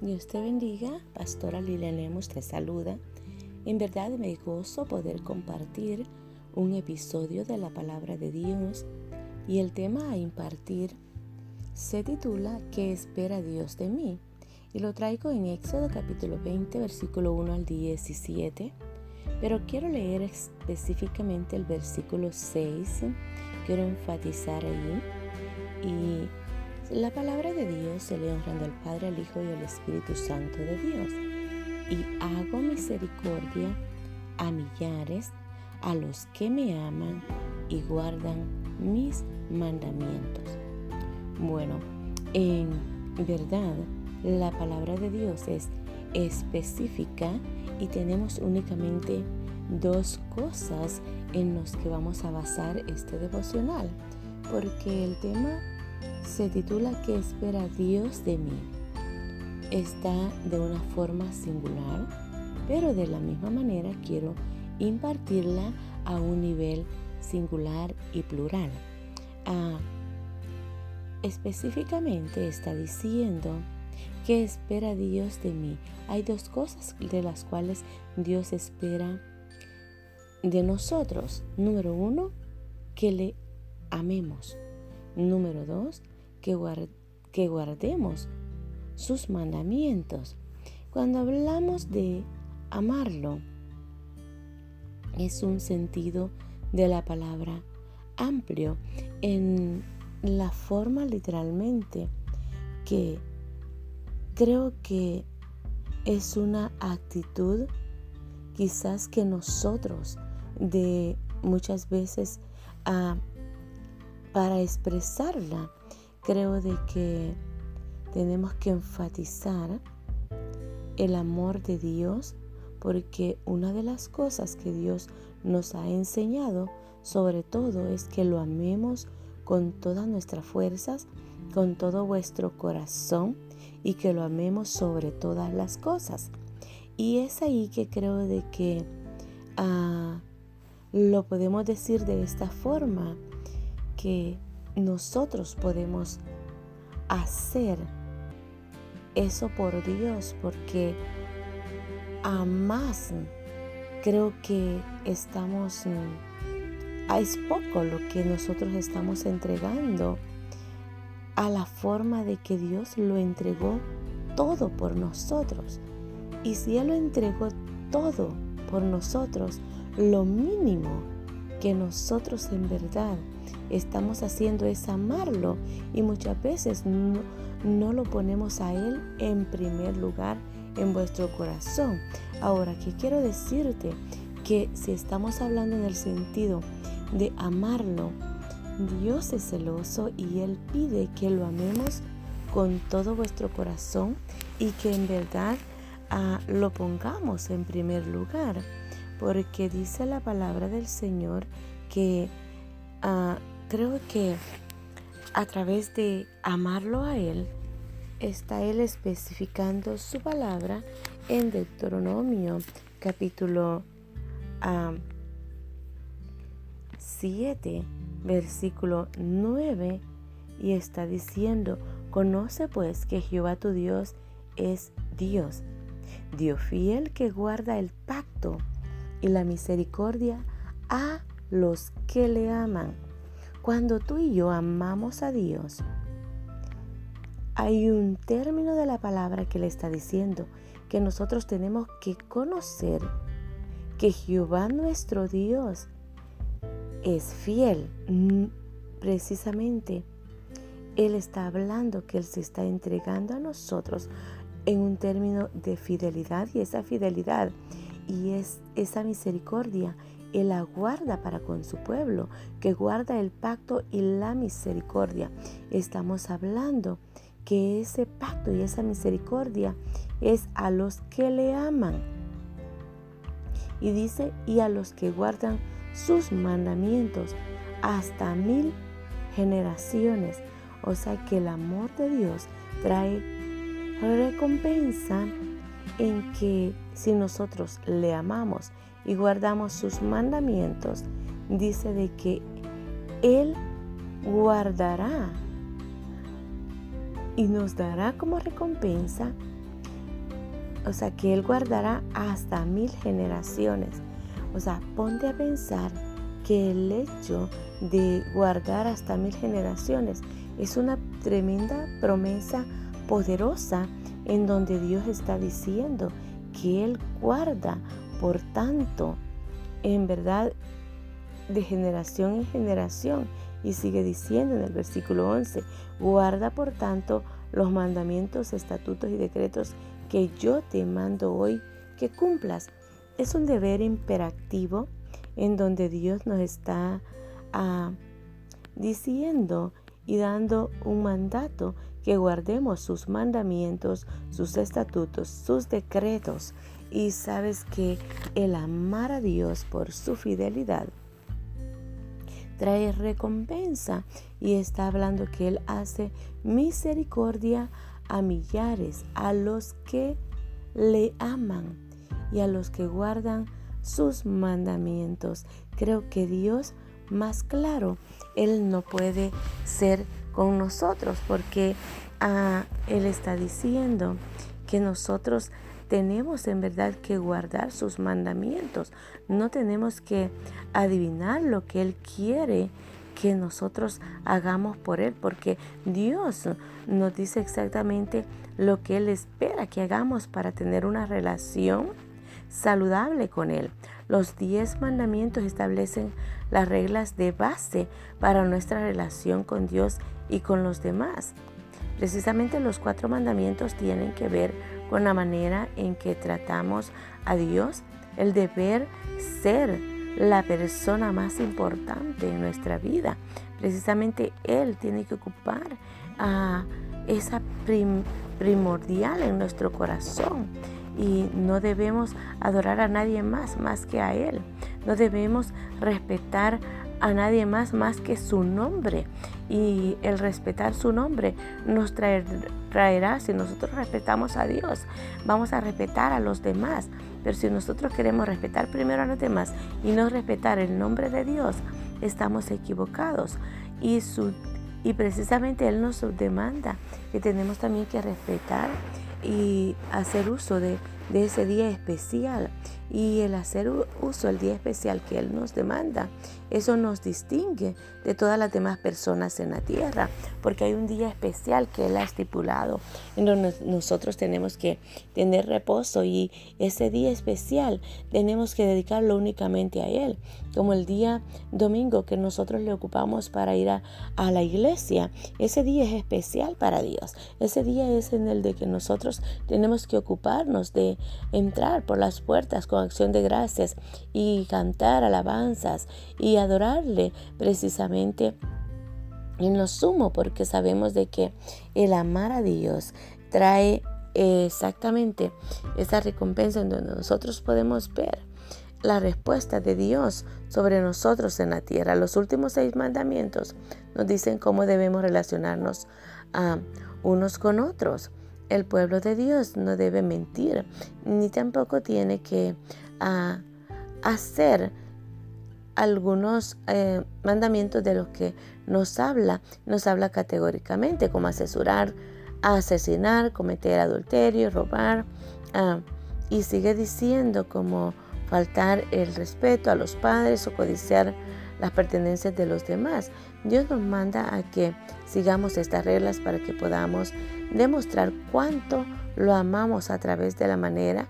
Dios te bendiga, Pastora Lilian Lemus te saluda. En verdad me gozo poder compartir un episodio de la palabra de Dios y el tema a impartir se titula ¿Qué espera Dios de mí? Y lo traigo en Éxodo capítulo 20, versículo 1 al 17, pero quiero leer específicamente el versículo 6, quiero enfatizar ahí y la palabra de Dios se le honrando al Padre, al Hijo y al Espíritu Santo de Dios. Y hago misericordia a millares, a los que me aman y guardan mis mandamientos. Bueno, en verdad, la palabra de Dios es específica y tenemos únicamente dos cosas en las que vamos a basar este devocional, porque el tema se titula ¿Qué espera Dios de mí? Está de una forma singular, pero de la misma manera quiero impartirla a un nivel singular y plural. Ah, específicamente está diciendo ¿Qué espera Dios de mí? Hay dos cosas de las cuales Dios espera de nosotros. Número uno, que le amemos. Número dos, que, guardemos sus mandamientos. Cuando hablamos de amarlo, es un sentido de la palabra amplio en la forma literalmente que creo que es una actitud quizás que nosotros de muchas veces ah, para expresarla creo de que tenemos que enfatizar el amor de Dios porque una de las cosas que Dios nos ha enseñado sobre todo es que lo amemos con todas nuestras fuerzas, con todo vuestro corazón y que lo amemos sobre todas las cosas. Y es ahí que creo de que ah, lo podemos decir de esta forma, que nosotros podemos hacer eso por Dios, porque a más creo que estamos, mm, es poco lo que nosotros estamos entregando a la forma de que Dios lo entregó todo por nosotros. Y si Él lo entregó todo por nosotros, lo mínimo que nosotros en verdad estamos haciendo es amarlo y muchas veces no, lo ponemos a Él en primer lugar en vuestro corazón. Ahora, ¿qué quiero decirte? Que si estamos hablando en el sentido de amarlo, Dios es celoso y Él pide que lo amemos con todo vuestro corazón y que en verdad ah, lo pongamos en primer lugar. Porque dice la palabra del Señor que ah, creo que a través de amarlo a Él, está Él especificando su palabra en Deuteronomio capítulo 7, versículo 9, y está diciendo, conoce pues que Jehová tu Dios es Dios, Dios fiel que guarda el pacto y la misericordia a los que le aman cuando tú y yo amamos a Dios, hay un término de la palabra que le está diciendo que nosotros tenemos que conocer que Jehová nuestro Dios es fiel. Precisamente, Él está hablando que Él se está entregando a nosotros en un término de fidelidad y esa fidelidad y es esa misericordia él aguarda para con su pueblo, que guarda el pacto y la misericordia. Estamos hablando que ese pacto y esa misericordia es a los que le aman. Y dice, y a los que guardan sus mandamientos hasta mil generaciones. O sea que el amor de Dios trae recompensa en que si nosotros le amamos y guardamos sus mandamientos, dice de que Él guardará y nos dará como recompensa o sea, que Él guardará hasta mil generaciones. O sea, ponte a pensar que el hecho de guardar hasta mil generaciones es una tremenda promesa poderosa en donde Dios está diciendo que Él guarda, por tanto, en verdad, de generación en generación. Y sigue diciendo en el versículo 11, guarda por tanto los mandamientos, estatutos y decretos que yo te mando hoy que cumplas. Es un deber imperativo en donde Dios nos está ah, diciendo y dando un mandato que guardemos sus mandamientos, sus estatutos, sus decretos. Y sabes que el amar a Dios por su fidelidad trae recompensa y está hablando que Él hace misericordia a millares, a los que le aman y a los que guardan sus mandamientos. Creo que Dios más claro, Él no puede ser con nosotros porque ah, Él está diciendo que nosotros tenemos en verdad que guardar sus mandamientos. No tenemos que adivinar lo que Él quiere que nosotros hagamos por Él, porque Dios nos dice exactamente lo que Él espera que hagamos para tener una relación saludable con Él. Los diez mandamientos establecen las reglas de base para nuestra relación con Dios y con los demás. Precisamente los cuatro mandamientos tienen que ver con la manera en que tratamos a Dios, el deber ser la persona más importante en nuestra vida. Precisamente Él tiene que ocupar a esa primordial en nuestro corazón y no debemos adorar a nadie más más que a Él. No debemos respetar a nadie más más que su nombre. Y el respetar su nombre nos traerá, si nosotros respetamos a Dios, vamos a respetar a los demás. Pero si nosotros queremos respetar primero a los demás y no respetar el nombre de Dios, estamos equivocados. Y, su, y precisamente Él nos demanda que tenemos también que respetar y hacer uso de, de ese día especial y el hacer uso del día especial que Él nos demanda, eso nos distingue de todas las demás personas en la tierra, porque hay un día especial que Él ha estipulado, en donde nosotros tenemos que tener reposo y ese día especial tenemos que dedicarlo únicamente a Él, como el día domingo que nosotros le ocupamos para ir a, a la iglesia. Ese día es especial para Dios, ese día es en el de que nosotros tenemos que ocuparnos de entrar por las puertas con acción de gracias y cantar alabanzas y adorarle precisamente en lo sumo, porque sabemos de que el amar a Dios trae exactamente esa recompensa en donde nosotros podemos ver la respuesta de Dios sobre nosotros en la tierra. Los últimos seis mandamientos nos dicen cómo debemos relacionarnos a unos con otros. El pueblo de Dios no debe mentir, ni tampoco tiene que ah, hacer algunos eh, mandamientos de los que nos habla, nos habla categóricamente, como asesorar, asesinar, cometer adulterio, robar, ah, y sigue diciendo como faltar el respeto a los padres o codiciar las pertenencias de los demás. Dios nos manda a que sigamos estas reglas para que podamos demostrar cuánto lo amamos a través de la manera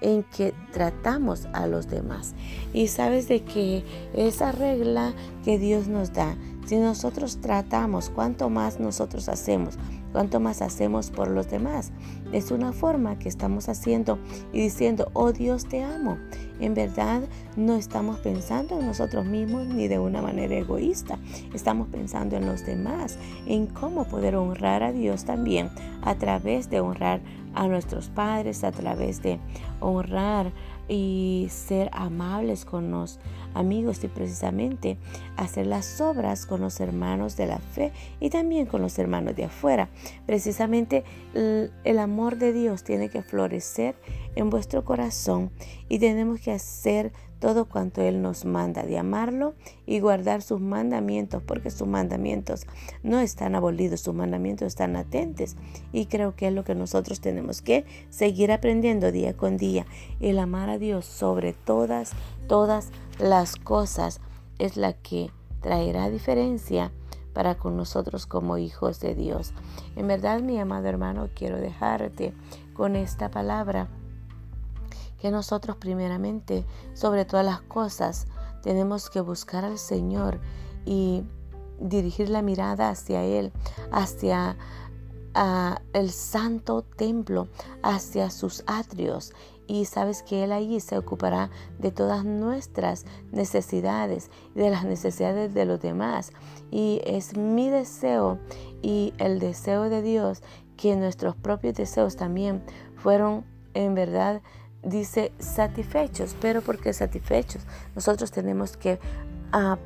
en que tratamos a los demás. Y sabes de que esa regla que Dios nos da, si nosotros tratamos, cuánto más nosotros hacemos, cuánto más hacemos por los demás. Es una forma que estamos haciendo y diciendo, oh Dios te amo. En verdad no estamos pensando en nosotros mismos ni de una manera egoísta. Estamos pensando en los demás, en cómo poder honrar a Dios también a través de honrar a nuestros padres, a través de honrar y ser amables con los amigos y precisamente hacer las obras con los hermanos de la fe y también con los hermanos de afuera. Precisamente el, amor de Dios tiene que florecer en vuestro corazón y tenemos que hacer todo cuanto Él nos manda, de amarlo y guardar sus mandamientos, porque sus mandamientos no están abolidos, sus mandamientos están latentes. Y creo que es lo que nosotros tenemos que seguir aprendiendo día con día. El amar a Dios sobre todas, todas las cosas es la que traerá diferencia para con nosotros como hijos de Dios. En verdad, mi amado hermano, quiero dejarte con esta palabra que nosotros primeramente, sobre todas las cosas, tenemos que buscar al Señor y dirigir la mirada hacia Él, hacia el santo templo, hacia sus atrios. Y sabes que Él allí se ocupará de todas nuestras necesidades de las necesidades de los demás. Y es mi deseo y el deseo de Dios que nuestros propios deseos también fueron en verdad dice satisfechos, pero porque satisfechos nosotros tenemos que ah,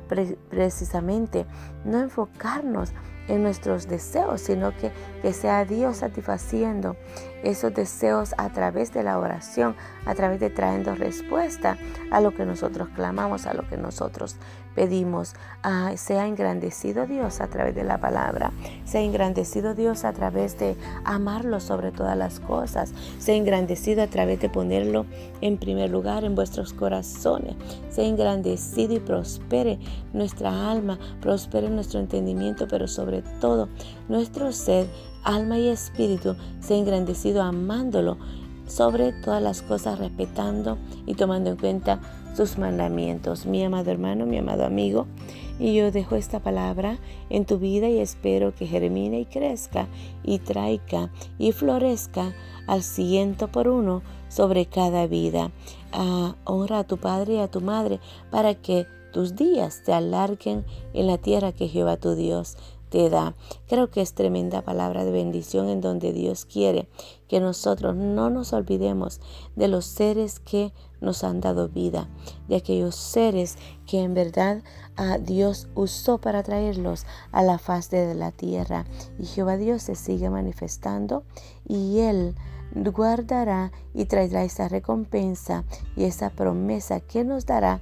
precisamente no enfocarnos en nuestros deseos, sino que, que sea Dios satisfaciendo esos deseos a través de la oración, a través de trayendo respuesta a lo que nosotros clamamos, a lo que nosotros pedimos. Ah, sea engrandecido Dios a través de la palabra, sea engrandecido Dios a través de amarlo sobre todas las cosas, sea engrandecido a través de ponerlo en primer lugar en vuestros corazones, sea engrandecido y prospere nuestra alma, prospere nuestro entendimiento, pero sobre todo nuestro ser alma y espíritu, sea engrandecido amándolo sobre todas las cosas, respetando y tomando en cuenta sus mandamientos. Mi amado hermano, mi amado amigo, y yo dejo esta palabra en tu vida y espero que germine y crezca y traiga y florezca al ciento por uno sobre cada vida. Honra a tu padre y a tu madre para que tus días te alarguen en la tierra que Jehová tu Dios Creo que es tremenda palabra de bendición en donde Dios quiere que nosotros no nos olvidemos de los seres que nos han dado vida, de aquellos seres que en verdad a ah, Dios usó para traerlos a la faz de la tierra. Y Jehová Dios se sigue manifestando y Él guardará y traerá esa recompensa y esa promesa que nos dará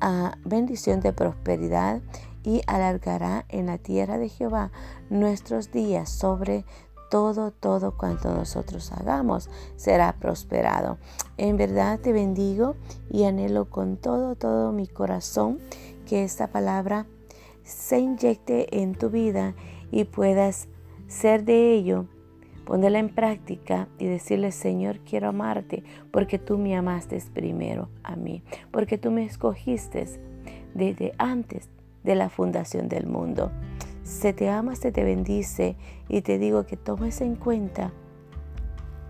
a ah, bendición de prosperidad y alargará en la tierra de Jehová nuestros días sobre todo, todo cuanto nosotros hagamos será prosperado. En verdad te bendigo y anhelo con todo, todo mi corazón que esta palabra se inyecte en tu vida y puedas ser de ello, ponerla en práctica y decirle, Señor, quiero amarte porque tú me amaste primero a mí, porque tú me escogiste desde antes de la fundación del mundo. Se te ama, se te bendice y te digo que tomes en cuenta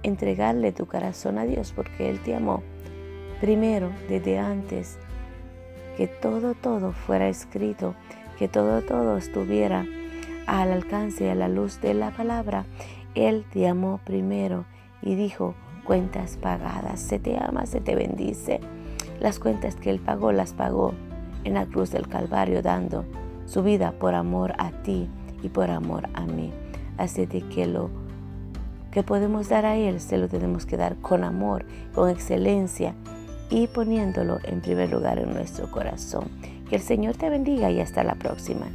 entregarle tu corazón a Dios porque Él te amó primero desde antes que todo, todo fuera escrito, que todo, todo estuviera al alcance y a la luz de la palabra. Él te amó primero y dijo, cuentas pagadas, se te ama, se te bendice. Las cuentas que Él pagó, las pagó en la cruz del Calvario dando su vida por amor a ti y por amor a mí. Así de que lo que podemos dar a Él se lo tenemos que dar con amor, con excelencia y poniéndolo en primer lugar en nuestro corazón. Que el Señor te bendiga y hasta la próxima.